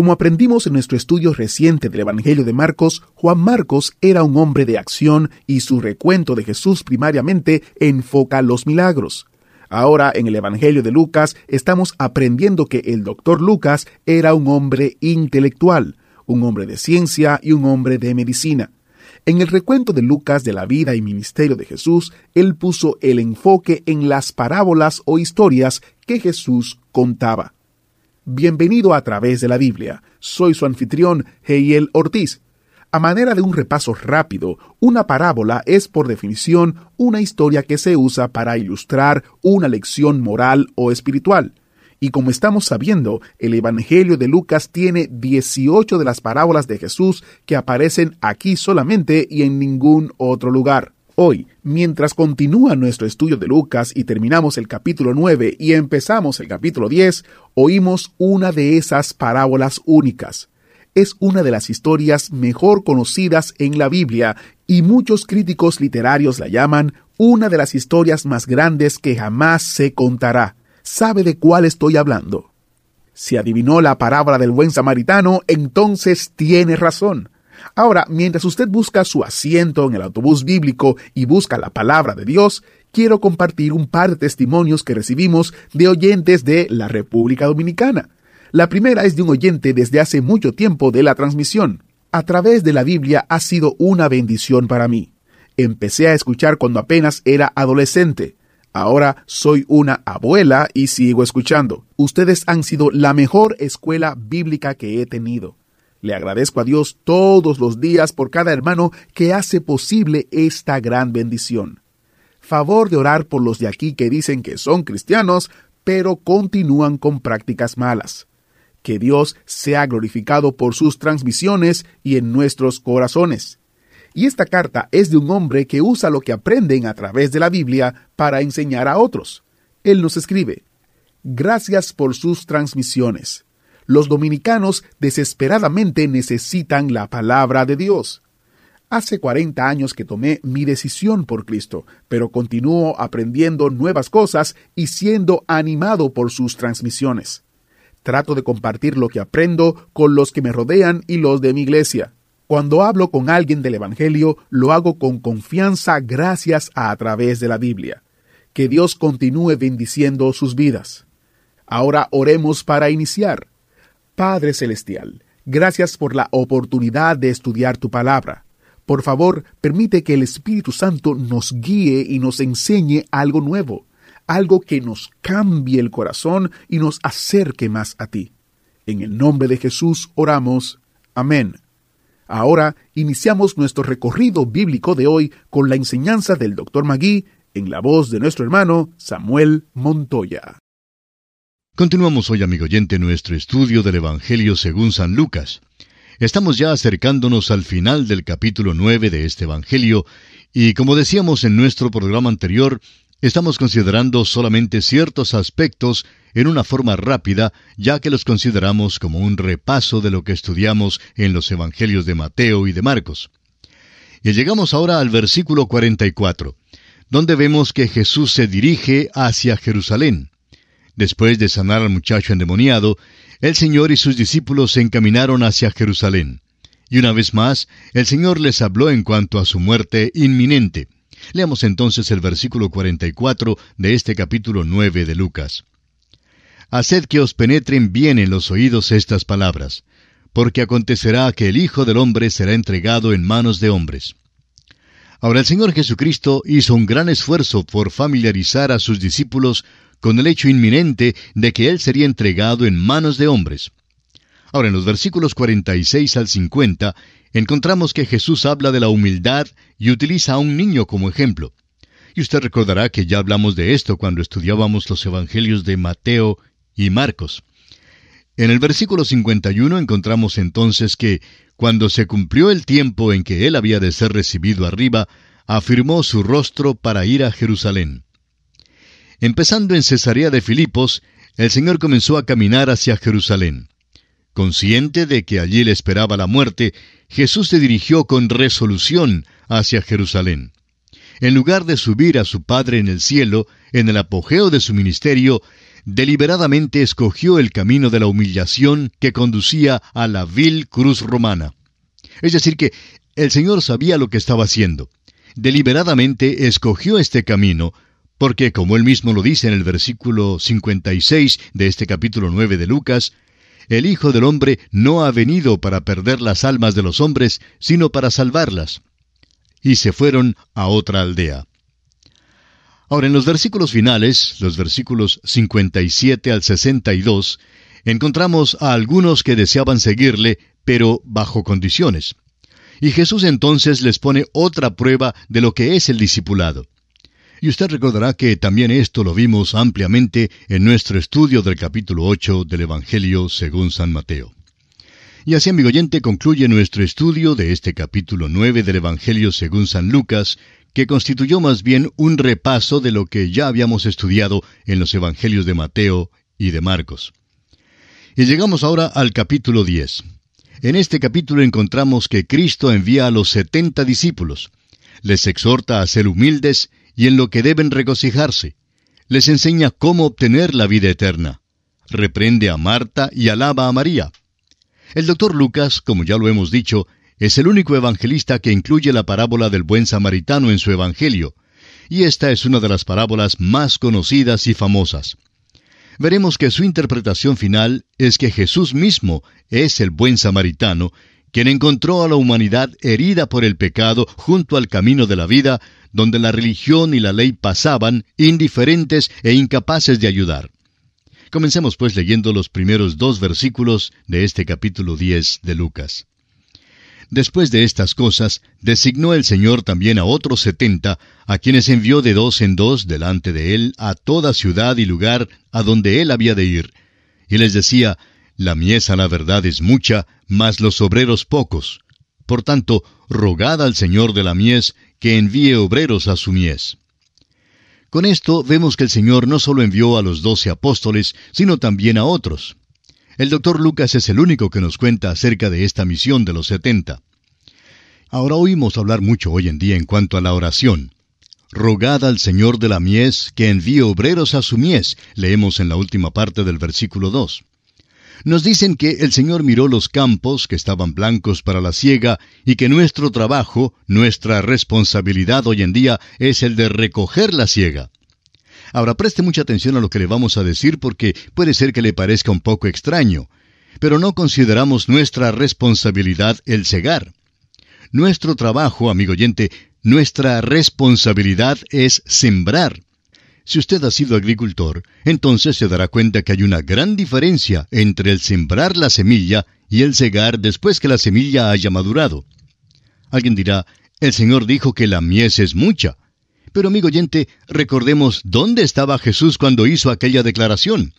Como aprendimos en nuestro estudio reciente del Evangelio de Marcos, Juan Marcos era un hombre de acción y su recuento de Jesús primariamente enfoca los milagros. Ahora en el Evangelio de Lucas estamos aprendiendo que el doctor Lucas era un hombre intelectual, un hombre de ciencia y un hombre de medicina. En el recuento de Lucas de la vida y ministerio de Jesús, él puso el enfoque en las parábolas o historias que Jesús contaba. Bienvenido a través de la Biblia. Soy su anfitrión, Heiel Ortiz. A manera de un repaso rápido, una parábola es por definición una historia que se usa para ilustrar una lección moral o espiritual. Y como estamos sabiendo, el Evangelio de Lucas tiene 18 de las parábolas de Jesús que aparecen aquí solamente y en ningún otro lugar. Hoy, mientras continúa nuestro estudio de Lucas y terminamos el capítulo 9 y empezamos el capítulo 10, oímos una de esas parábolas únicas. Es una de las historias mejor conocidas en la Biblia y muchos críticos literarios la llaman una de las historias más grandes que jamás se contará. ¿Sabe de cuál estoy hablando? Si adivinó la parábola del buen samaritano, entonces tiene razón. Ahora, mientras usted busca su asiento en el autobús bíblico y busca la palabra de Dios, quiero compartir un par de testimonios que recibimos de oyentes de la República Dominicana. La primera es de un oyente desde hace mucho tiempo de la transmisión. A través de la Biblia ha sido una bendición para mí. Empecé a escuchar cuando apenas era adolescente. Ahora soy una abuela y sigo escuchando. Ustedes han sido la mejor escuela bíblica que he tenido. Le agradezco a Dios todos los días por cada hermano que hace posible esta gran bendición. Favor de orar por los de aquí que dicen que son cristianos, pero continúan con prácticas malas. Que Dios sea glorificado por sus transmisiones y en nuestros corazones. Y esta carta es de un hombre que usa lo que aprenden a través de la Biblia para enseñar a otros. Él nos escribe, Gracias por sus transmisiones los dominicanos desesperadamente necesitan la palabra de Dios. Hace 40 años que tomé mi decisión por Cristo, pero continúo aprendiendo nuevas cosas y siendo animado por sus transmisiones. Trato de compartir lo que aprendo con los que me rodean y los de mi iglesia. Cuando hablo con alguien del Evangelio, lo hago con confianza gracias a, a través de la Biblia. Que Dios continúe bendiciendo sus vidas. Ahora oremos para iniciar. Padre Celestial, gracias por la oportunidad de estudiar tu palabra. Por favor, permite que el Espíritu Santo nos guíe y nos enseñe algo nuevo, algo que nos cambie el corazón y nos acerque más a ti. En el nombre de Jesús oramos. Amén. Ahora iniciamos nuestro recorrido bíblico de hoy con la enseñanza del Dr. Magui en la voz de nuestro hermano Samuel Montoya. Continuamos hoy, amigo oyente, nuestro estudio del Evangelio según San Lucas. Estamos ya acercándonos al final del capítulo 9 de este Evangelio, y como decíamos en nuestro programa anterior, estamos considerando solamente ciertos aspectos en una forma rápida, ya que los consideramos como un repaso de lo que estudiamos en los Evangelios de Mateo y de Marcos. Y llegamos ahora al versículo 44, donde vemos que Jesús se dirige hacia Jerusalén. Después de sanar al muchacho endemoniado, el Señor y sus discípulos se encaminaron hacia Jerusalén. Y una vez más, el Señor les habló en cuanto a su muerte inminente. Leamos entonces el versículo 44 de este capítulo 9 de Lucas. Haced que os penetren bien en los oídos estas palabras, porque acontecerá que el Hijo del Hombre será entregado en manos de hombres. Ahora el Señor Jesucristo hizo un gran esfuerzo por familiarizar a sus discípulos con el hecho inminente de que Él sería entregado en manos de hombres. Ahora, en los versículos 46 al 50, encontramos que Jesús habla de la humildad y utiliza a un niño como ejemplo. Y usted recordará que ya hablamos de esto cuando estudiábamos los Evangelios de Mateo y Marcos. En el versículo 51 encontramos entonces que, cuando se cumplió el tiempo en que él había de ser recibido arriba, afirmó su rostro para ir a Jerusalén. Empezando en Cesarea de Filipos, el Señor comenzó a caminar hacia Jerusalén. Consciente de que allí le esperaba la muerte, Jesús se dirigió con resolución hacia Jerusalén. En lugar de subir a su Padre en el cielo, en el apogeo de su ministerio, deliberadamente escogió el camino de la humillación que conducía a la vil cruz romana. Es decir, que el Señor sabía lo que estaba haciendo. Deliberadamente escogió este camino, porque como él mismo lo dice en el versículo 56 de este capítulo 9 de Lucas, el Hijo del Hombre no ha venido para perder las almas de los hombres, sino para salvarlas. Y se fueron a otra aldea. Ahora, en los versículos finales, los versículos 57 al 62, encontramos a algunos que deseaban seguirle, pero bajo condiciones. Y Jesús entonces les pone otra prueba de lo que es el discipulado. Y usted recordará que también esto lo vimos ampliamente en nuestro estudio del capítulo 8 del Evangelio según San Mateo. Y así, amigo oyente, concluye nuestro estudio de este capítulo 9 del Evangelio según San Lucas, que constituyó más bien un repaso de lo que ya habíamos estudiado en los Evangelios de Mateo y de Marcos. Y llegamos ahora al capítulo 10. En este capítulo encontramos que Cristo envía a los setenta discípulos. Les exhorta a ser humildes y en lo que deben regocijarse. Les enseña cómo obtener la vida eterna. Reprende a Marta y alaba a María. El doctor Lucas, como ya lo hemos dicho, es el único evangelista que incluye la parábola del buen samaritano en su evangelio, y esta es una de las parábolas más conocidas y famosas. Veremos que su interpretación final es que Jesús mismo es el buen samaritano, quien encontró a la humanidad herida por el pecado junto al camino de la vida, donde la religión y la ley pasaban, indiferentes e incapaces de ayudar. Comencemos pues leyendo los primeros dos versículos de este capítulo 10 de Lucas. Después de estas cosas, designó el Señor también a otros setenta, a quienes envió de dos en dos delante de él a toda ciudad y lugar a donde él había de ir. Y les decía, La mies a la verdad es mucha, mas los obreros pocos. Por tanto, rogad al Señor de la mies que envíe obreros a su mies. Con esto vemos que el Señor no solo envió a los doce apóstoles, sino también a otros. El doctor Lucas es el único que nos cuenta acerca de esta misión de los setenta. Ahora oímos hablar mucho hoy en día en cuanto a la oración. Rogad al Señor de la mies que envíe obreros a su mies, leemos en la última parte del versículo 2. Nos dicen que el Señor miró los campos que estaban blancos para la siega y que nuestro trabajo, nuestra responsabilidad hoy en día es el de recoger la siega. Ahora preste mucha atención a lo que le vamos a decir porque puede ser que le parezca un poco extraño, pero no consideramos nuestra responsabilidad el cegar. Nuestro trabajo, amigo oyente, nuestra responsabilidad es sembrar. Si usted ha sido agricultor, entonces se dará cuenta que hay una gran diferencia entre el sembrar la semilla y el cegar después que la semilla haya madurado. Alguien dirá, el Señor dijo que la mies es mucha. Pero amigo oyente, recordemos dónde estaba Jesús cuando hizo aquella declaración.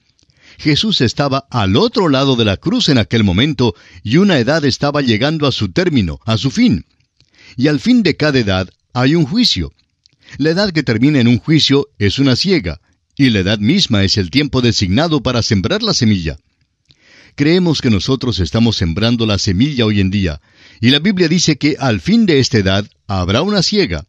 Jesús estaba al otro lado de la cruz en aquel momento y una edad estaba llegando a su término, a su fin. Y al fin de cada edad hay un juicio. La edad que termina en un juicio es una ciega, y la edad misma es el tiempo designado para sembrar la semilla. Creemos que nosotros estamos sembrando la semilla hoy en día, y la Biblia dice que al fin de esta edad habrá una ciega.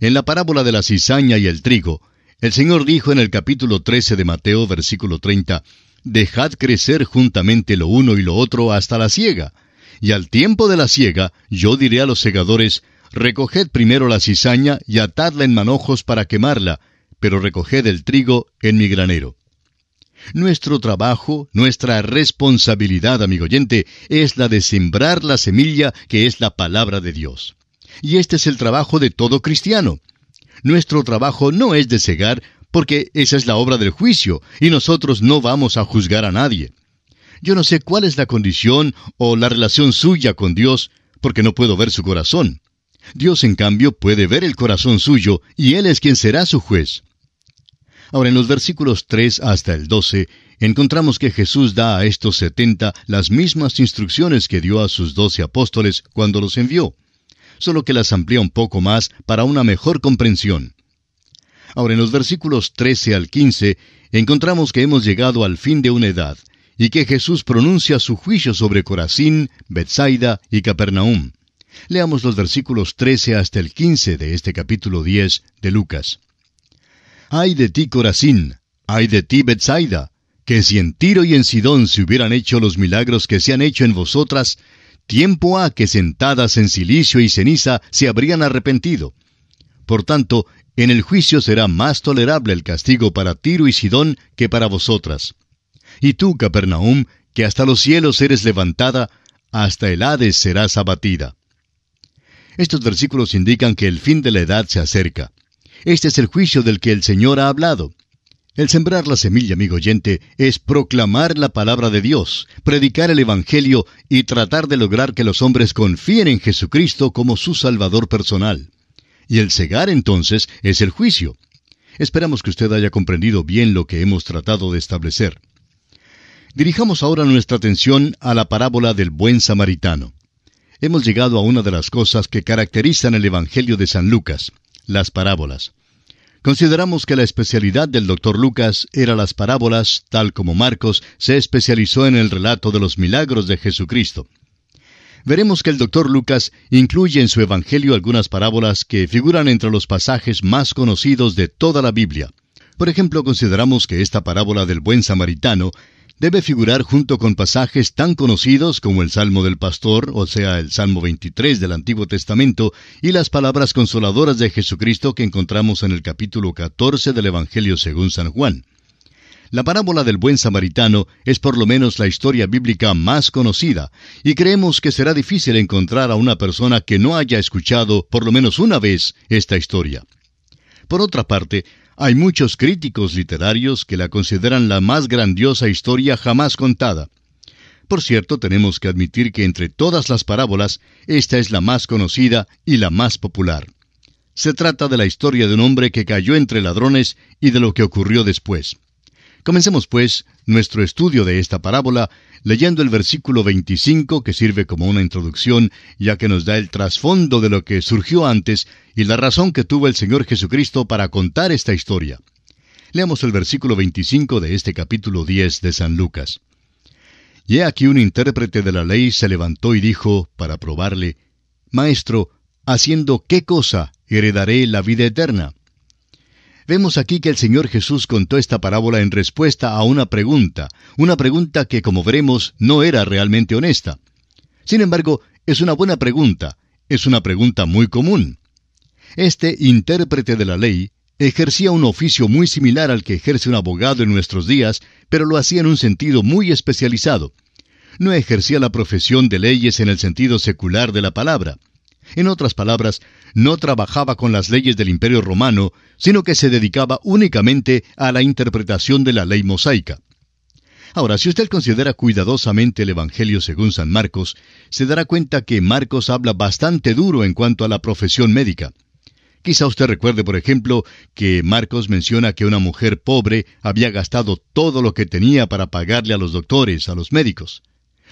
En la parábola de la cizaña y el trigo, el Señor dijo en el capítulo 13 de Mateo, versículo 30, Dejad crecer juntamente lo uno y lo otro hasta la siega. Y al tiempo de la siega, yo diré a los segadores, Recoged primero la cizaña y atadla en manojos para quemarla, pero recoged el trigo en mi granero. Nuestro trabajo, nuestra responsabilidad, amigo oyente, es la de sembrar la semilla que es la palabra de Dios. Y este es el trabajo de todo cristiano. Nuestro trabajo no es de cegar, porque esa es la obra del juicio, y nosotros no vamos a juzgar a nadie. Yo no sé cuál es la condición o la relación suya con Dios, porque no puedo ver su corazón. Dios, en cambio, puede ver el corazón suyo, y Él es quien será su juez. Ahora, en los versículos 3 hasta el 12, encontramos que Jesús da a estos setenta las mismas instrucciones que dio a sus doce apóstoles cuando los envió, solo que las amplía un poco más para una mejor comprensión. Ahora, en los versículos 13 al 15, encontramos que hemos llegado al fin de una edad, y que Jesús pronuncia su juicio sobre Corazín, Bethsaida y Capernaum. Leamos los versículos 13 hasta el 15 de este capítulo 10 de Lucas. Ay de ti, Corazín, ay de ti, Bethsaida, que si en Tiro y en Sidón se hubieran hecho los milagros que se han hecho en vosotras, tiempo ha que sentadas en silicio y ceniza se habrían arrepentido. Por tanto, en el juicio será más tolerable el castigo para Tiro y Sidón que para vosotras. Y tú, Capernaum, que hasta los cielos eres levantada, hasta el Hades serás abatida. Estos versículos indican que el fin de la edad se acerca. Este es el juicio del que el Señor ha hablado. El sembrar la semilla, amigo oyente, es proclamar la palabra de Dios, predicar el Evangelio y tratar de lograr que los hombres confíen en Jesucristo como su Salvador personal. Y el cegar entonces es el juicio. Esperamos que usted haya comprendido bien lo que hemos tratado de establecer. Dirijamos ahora nuestra atención a la parábola del buen samaritano. Hemos llegado a una de las cosas que caracterizan el Evangelio de San Lucas, las parábolas. Consideramos que la especialidad del doctor Lucas era las parábolas, tal como Marcos se especializó en el relato de los milagros de Jesucristo. Veremos que el doctor Lucas incluye en su Evangelio algunas parábolas que figuran entre los pasajes más conocidos de toda la Biblia. Por ejemplo, consideramos que esta parábola del buen samaritano debe figurar junto con pasajes tan conocidos como el Salmo del Pastor, o sea, el Salmo 23 del Antiguo Testamento, y las palabras consoladoras de Jesucristo que encontramos en el capítulo 14 del Evangelio según San Juan. La parábola del buen samaritano es por lo menos la historia bíblica más conocida, y creemos que será difícil encontrar a una persona que no haya escuchado por lo menos una vez esta historia. Por otra parte, hay muchos críticos literarios que la consideran la más grandiosa historia jamás contada. Por cierto, tenemos que admitir que entre todas las parábolas, esta es la más conocida y la más popular. Se trata de la historia de un hombre que cayó entre ladrones y de lo que ocurrió después. Comencemos, pues, nuestro estudio de esta parábola leyendo el versículo 25 que sirve como una introducción, ya que nos da el trasfondo de lo que surgió antes y la razón que tuvo el Señor Jesucristo para contar esta historia. Leamos el versículo 25 de este capítulo 10 de San Lucas. Y he aquí un intérprete de la ley se levantó y dijo, para probarle, Maestro, ¿haciendo qué cosa heredaré la vida eterna? Vemos aquí que el Señor Jesús contó esta parábola en respuesta a una pregunta, una pregunta que, como veremos, no era realmente honesta. Sin embargo, es una buena pregunta, es una pregunta muy común. Este intérprete de la ley ejercía un oficio muy similar al que ejerce un abogado en nuestros días, pero lo hacía en un sentido muy especializado. No ejercía la profesión de leyes en el sentido secular de la palabra. En otras palabras, no trabajaba con las leyes del Imperio Romano, sino que se dedicaba únicamente a la interpretación de la ley mosaica. Ahora, si usted considera cuidadosamente el Evangelio según San Marcos, se dará cuenta que Marcos habla bastante duro en cuanto a la profesión médica. Quizá usted recuerde, por ejemplo, que Marcos menciona que una mujer pobre había gastado todo lo que tenía para pagarle a los doctores, a los médicos.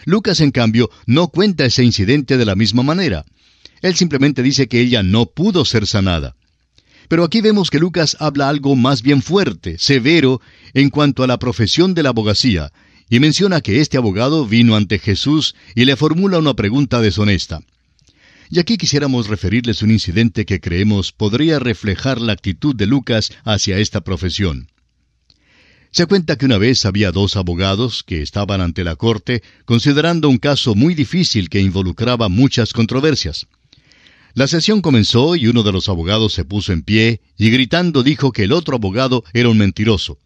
Lucas, en cambio, no cuenta ese incidente de la misma manera. Él simplemente dice que ella no pudo ser sanada. Pero aquí vemos que Lucas habla algo más bien fuerte, severo, en cuanto a la profesión de la abogacía, y menciona que este abogado vino ante Jesús y le formula una pregunta deshonesta. Y aquí quisiéramos referirles un incidente que creemos podría reflejar la actitud de Lucas hacia esta profesión. Se cuenta que una vez había dos abogados que estaban ante la corte considerando un caso muy difícil que involucraba muchas controversias. La sesión comenzó y uno de los abogados se puso en pie y gritando dijo que el otro abogado era un mentiroso.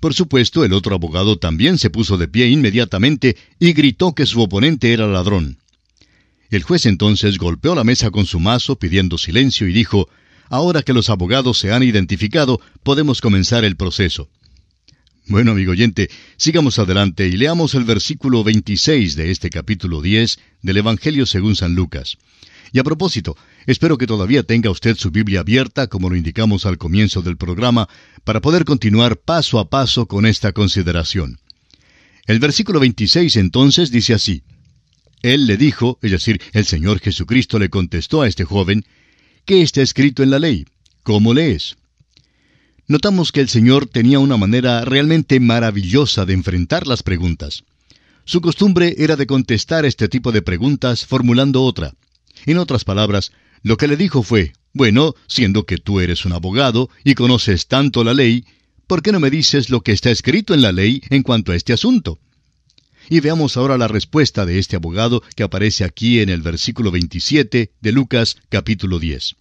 Por supuesto, el otro abogado también se puso de pie inmediatamente y gritó que su oponente era ladrón. El juez entonces golpeó la mesa con su mazo pidiendo silencio y dijo, Ahora que los abogados se han identificado, podemos comenzar el proceso. Bueno, amigo oyente, sigamos adelante y leamos el versículo 26 de este capítulo 10 del Evangelio según San Lucas. Y a propósito, Espero que todavía tenga usted su Biblia abierta, como lo indicamos al comienzo del programa, para poder continuar paso a paso con esta consideración. El versículo 26 entonces dice así, Él le dijo, es decir, el Señor Jesucristo le contestó a este joven, ¿qué está escrito en la ley? ¿Cómo lees? Notamos que el Señor tenía una manera realmente maravillosa de enfrentar las preguntas. Su costumbre era de contestar este tipo de preguntas formulando otra. En otras palabras, lo que le dijo fue, bueno, siendo que tú eres un abogado y conoces tanto la ley, ¿por qué no me dices lo que está escrito en la ley en cuanto a este asunto? Y veamos ahora la respuesta de este abogado que aparece aquí en el versículo 27 de Lucas capítulo 10.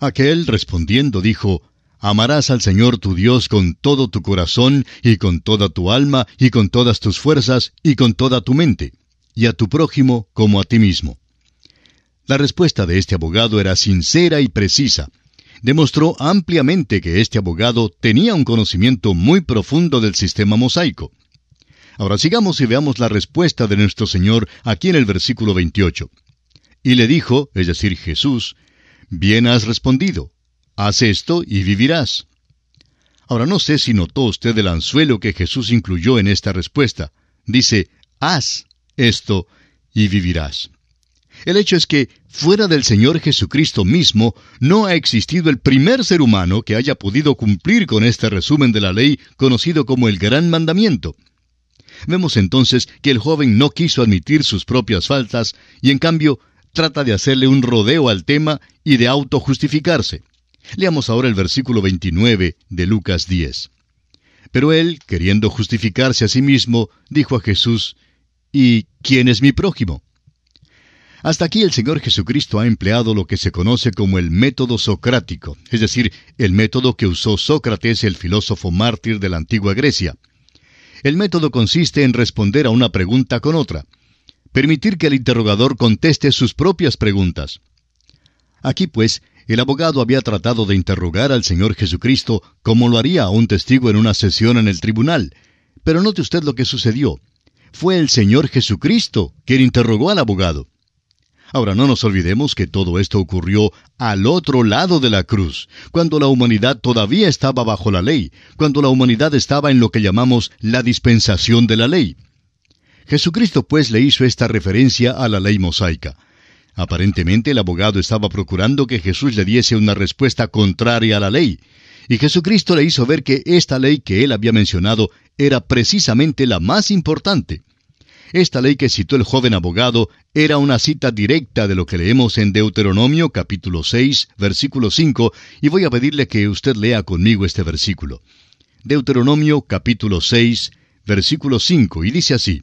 Aquel respondiendo dijo, Amarás al Señor tu Dios con todo tu corazón y con toda tu alma y con todas tus fuerzas y con toda tu mente, y a tu prójimo como a ti mismo. La respuesta de este abogado era sincera y precisa. Demostró ampliamente que este abogado tenía un conocimiento muy profundo del sistema mosaico. Ahora sigamos y veamos la respuesta de nuestro Señor aquí en el versículo 28. Y le dijo, es decir, Jesús, Bien has respondido, haz esto y vivirás. Ahora no sé si notó usted el anzuelo que Jesús incluyó en esta respuesta. Dice, haz esto y vivirás. El hecho es que, fuera del Señor Jesucristo mismo, no ha existido el primer ser humano que haya podido cumplir con este resumen de la ley conocido como el Gran Mandamiento. Vemos entonces que el joven no quiso admitir sus propias faltas y en cambio trata de hacerle un rodeo al tema y de autojustificarse. Leamos ahora el versículo 29 de Lucas 10. Pero él, queriendo justificarse a sí mismo, dijo a Jesús, ¿Y quién es mi prójimo? Hasta aquí el Señor Jesucristo ha empleado lo que se conoce como el método socrático, es decir, el método que usó Sócrates, el filósofo mártir de la antigua Grecia. El método consiste en responder a una pregunta con otra, permitir que el interrogador conteste sus propias preguntas. Aquí, pues, el abogado había tratado de interrogar al Señor Jesucristo como lo haría a un testigo en una sesión en el tribunal. Pero note usted lo que sucedió. Fue el Señor Jesucristo quien interrogó al abogado. Ahora no nos olvidemos que todo esto ocurrió al otro lado de la cruz, cuando la humanidad todavía estaba bajo la ley, cuando la humanidad estaba en lo que llamamos la dispensación de la ley. Jesucristo pues le hizo esta referencia a la ley mosaica. Aparentemente el abogado estaba procurando que Jesús le diese una respuesta contraria a la ley, y Jesucristo le hizo ver que esta ley que él había mencionado era precisamente la más importante. Esta ley que citó el joven abogado era una cita directa de lo que leemos en Deuteronomio capítulo 6, versículo 5, y voy a pedirle que usted lea conmigo este versículo. Deuteronomio capítulo 6, versículo 5, y dice así,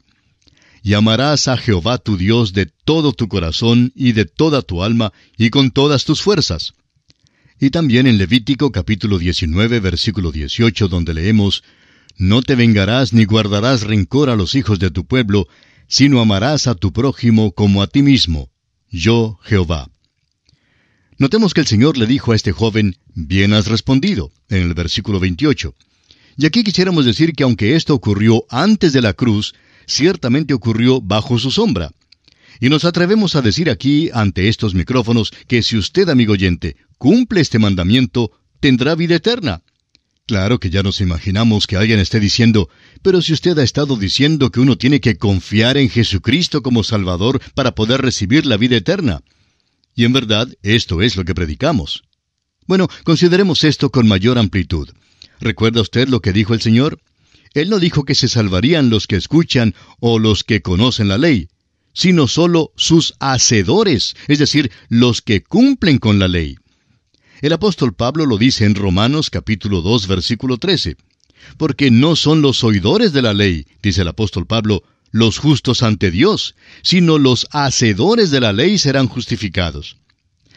Y amarás a Jehová tu Dios de todo tu corazón y de toda tu alma y con todas tus fuerzas. Y también en Levítico capítulo 19, versículo 18, donde leemos, no te vengarás ni guardarás rencor a los hijos de tu pueblo, sino amarás a tu prójimo como a ti mismo. Yo, Jehová. Notemos que el Señor le dijo a este joven, bien has respondido, en el versículo 28. Y aquí quisiéramos decir que aunque esto ocurrió antes de la cruz, ciertamente ocurrió bajo su sombra. Y nos atrevemos a decir aquí, ante estos micrófonos, que si usted, amigo oyente, cumple este mandamiento, tendrá vida eterna. Claro que ya nos imaginamos que alguien esté diciendo, pero si usted ha estado diciendo que uno tiene que confiar en Jesucristo como Salvador para poder recibir la vida eterna. Y en verdad, esto es lo que predicamos. Bueno, consideremos esto con mayor amplitud. ¿Recuerda usted lo que dijo el Señor? Él no dijo que se salvarían los que escuchan o los que conocen la ley, sino solo sus hacedores, es decir, los que cumplen con la ley. El apóstol Pablo lo dice en Romanos capítulo 2 versículo 13. Porque no son los oidores de la ley, dice el apóstol Pablo, los justos ante Dios, sino los hacedores de la ley serán justificados.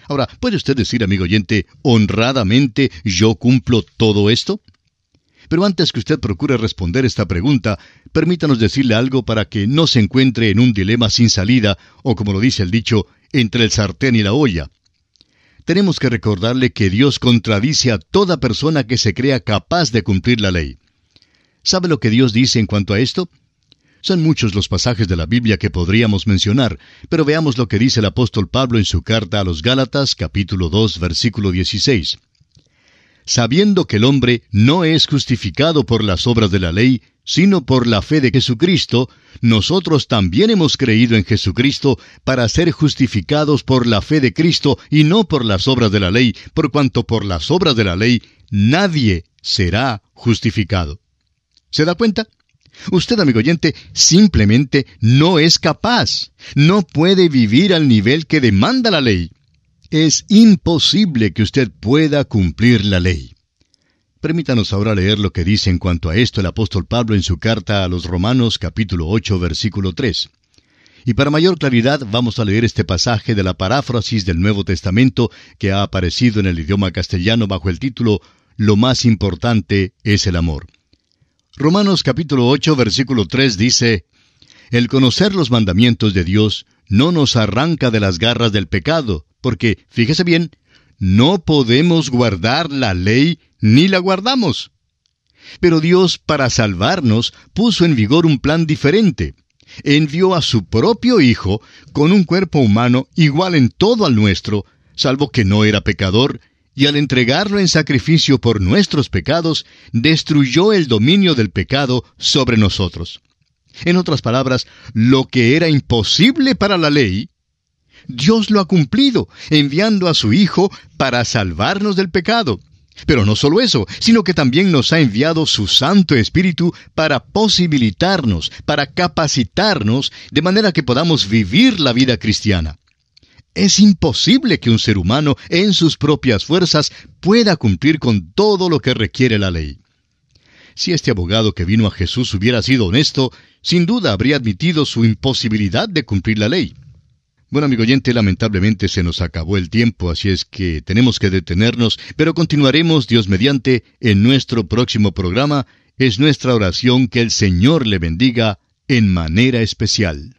Ahora, ¿puede usted decir, amigo oyente, honradamente yo cumplo todo esto? Pero antes que usted procure responder esta pregunta, permítanos decirle algo para que no se encuentre en un dilema sin salida, o como lo dice el dicho, entre el sartén y la olla tenemos que recordarle que Dios contradice a toda persona que se crea capaz de cumplir la ley. ¿Sabe lo que Dios dice en cuanto a esto? Son muchos los pasajes de la Biblia que podríamos mencionar, pero veamos lo que dice el apóstol Pablo en su carta a los Gálatas capítulo 2 versículo 16. Sabiendo que el hombre no es justificado por las obras de la ley, sino por la fe de Jesucristo, nosotros también hemos creído en Jesucristo para ser justificados por la fe de Cristo y no por las obras de la ley, por cuanto por las obras de la ley nadie será justificado. ¿Se da cuenta? Usted, amigo oyente, simplemente no es capaz, no puede vivir al nivel que demanda la ley. Es imposible que usted pueda cumplir la ley. Permítanos ahora leer lo que dice en cuanto a esto el apóstol Pablo en su carta a los Romanos capítulo 8 versículo 3. Y para mayor claridad vamos a leer este pasaje de la paráfrasis del Nuevo Testamento que ha aparecido en el idioma castellano bajo el título Lo más importante es el amor. Romanos capítulo 8 versículo 3 dice, El conocer los mandamientos de Dios no nos arranca de las garras del pecado, porque, fíjese bien, no podemos guardar la ley ni la guardamos. Pero Dios, para salvarnos, puso en vigor un plan diferente. Envió a su propio Hijo con un cuerpo humano igual en todo al nuestro, salvo que no era pecador, y al entregarlo en sacrificio por nuestros pecados, destruyó el dominio del pecado sobre nosotros. En otras palabras, lo que era imposible para la ley, Dios lo ha cumplido, enviando a su Hijo para salvarnos del pecado. Pero no solo eso, sino que también nos ha enviado su Santo Espíritu para posibilitarnos, para capacitarnos, de manera que podamos vivir la vida cristiana. Es imposible que un ser humano, en sus propias fuerzas, pueda cumplir con todo lo que requiere la ley. Si este abogado que vino a Jesús hubiera sido honesto, sin duda habría admitido su imposibilidad de cumplir la ley. Bueno, amigo oyente, lamentablemente se nos acabó el tiempo, así es que tenemos que detenernos, pero continuaremos, Dios mediante, en nuestro próximo programa. Es nuestra oración que el Señor le bendiga en manera especial.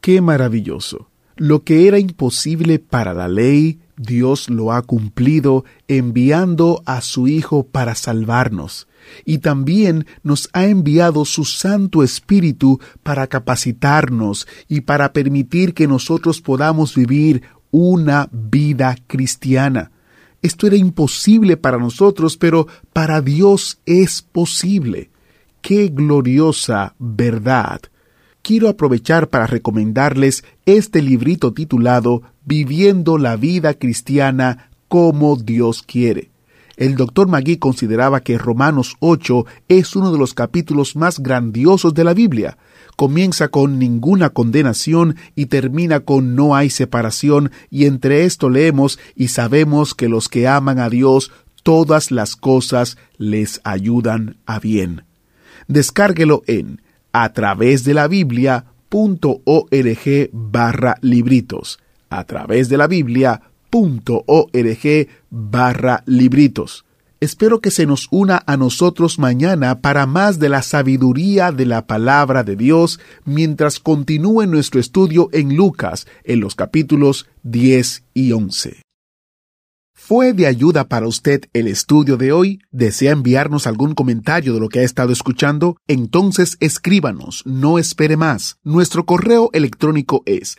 Qué maravilloso. Lo que era imposible para la ley, Dios lo ha cumplido enviando a su Hijo para salvarnos. Y también nos ha enviado su Santo Espíritu para capacitarnos y para permitir que nosotros podamos vivir una vida cristiana. Esto era imposible para nosotros, pero para Dios es posible. Qué gloriosa verdad quiero aprovechar para recomendarles este librito titulado Viviendo la vida cristiana como Dios quiere. El doctor Magui consideraba que Romanos 8 es uno de los capítulos más grandiosos de la Biblia. Comienza con ninguna condenación y termina con no hay separación, y entre esto leemos y sabemos que los que aman a Dios, todas las cosas les ayudan a bien. Descárguelo en a través de la Biblia.org barra libritos. A través de la Biblia.org barra libritos. Espero que se nos una a nosotros mañana para más de la sabiduría de la palabra de Dios mientras continúe nuestro estudio en Lucas en los capítulos 10 y 11. ¿Fue de ayuda para usted el estudio de hoy? ¿Desea enviarnos algún comentario de lo que ha estado escuchando? Entonces escríbanos, no espere más. Nuestro correo electrónico es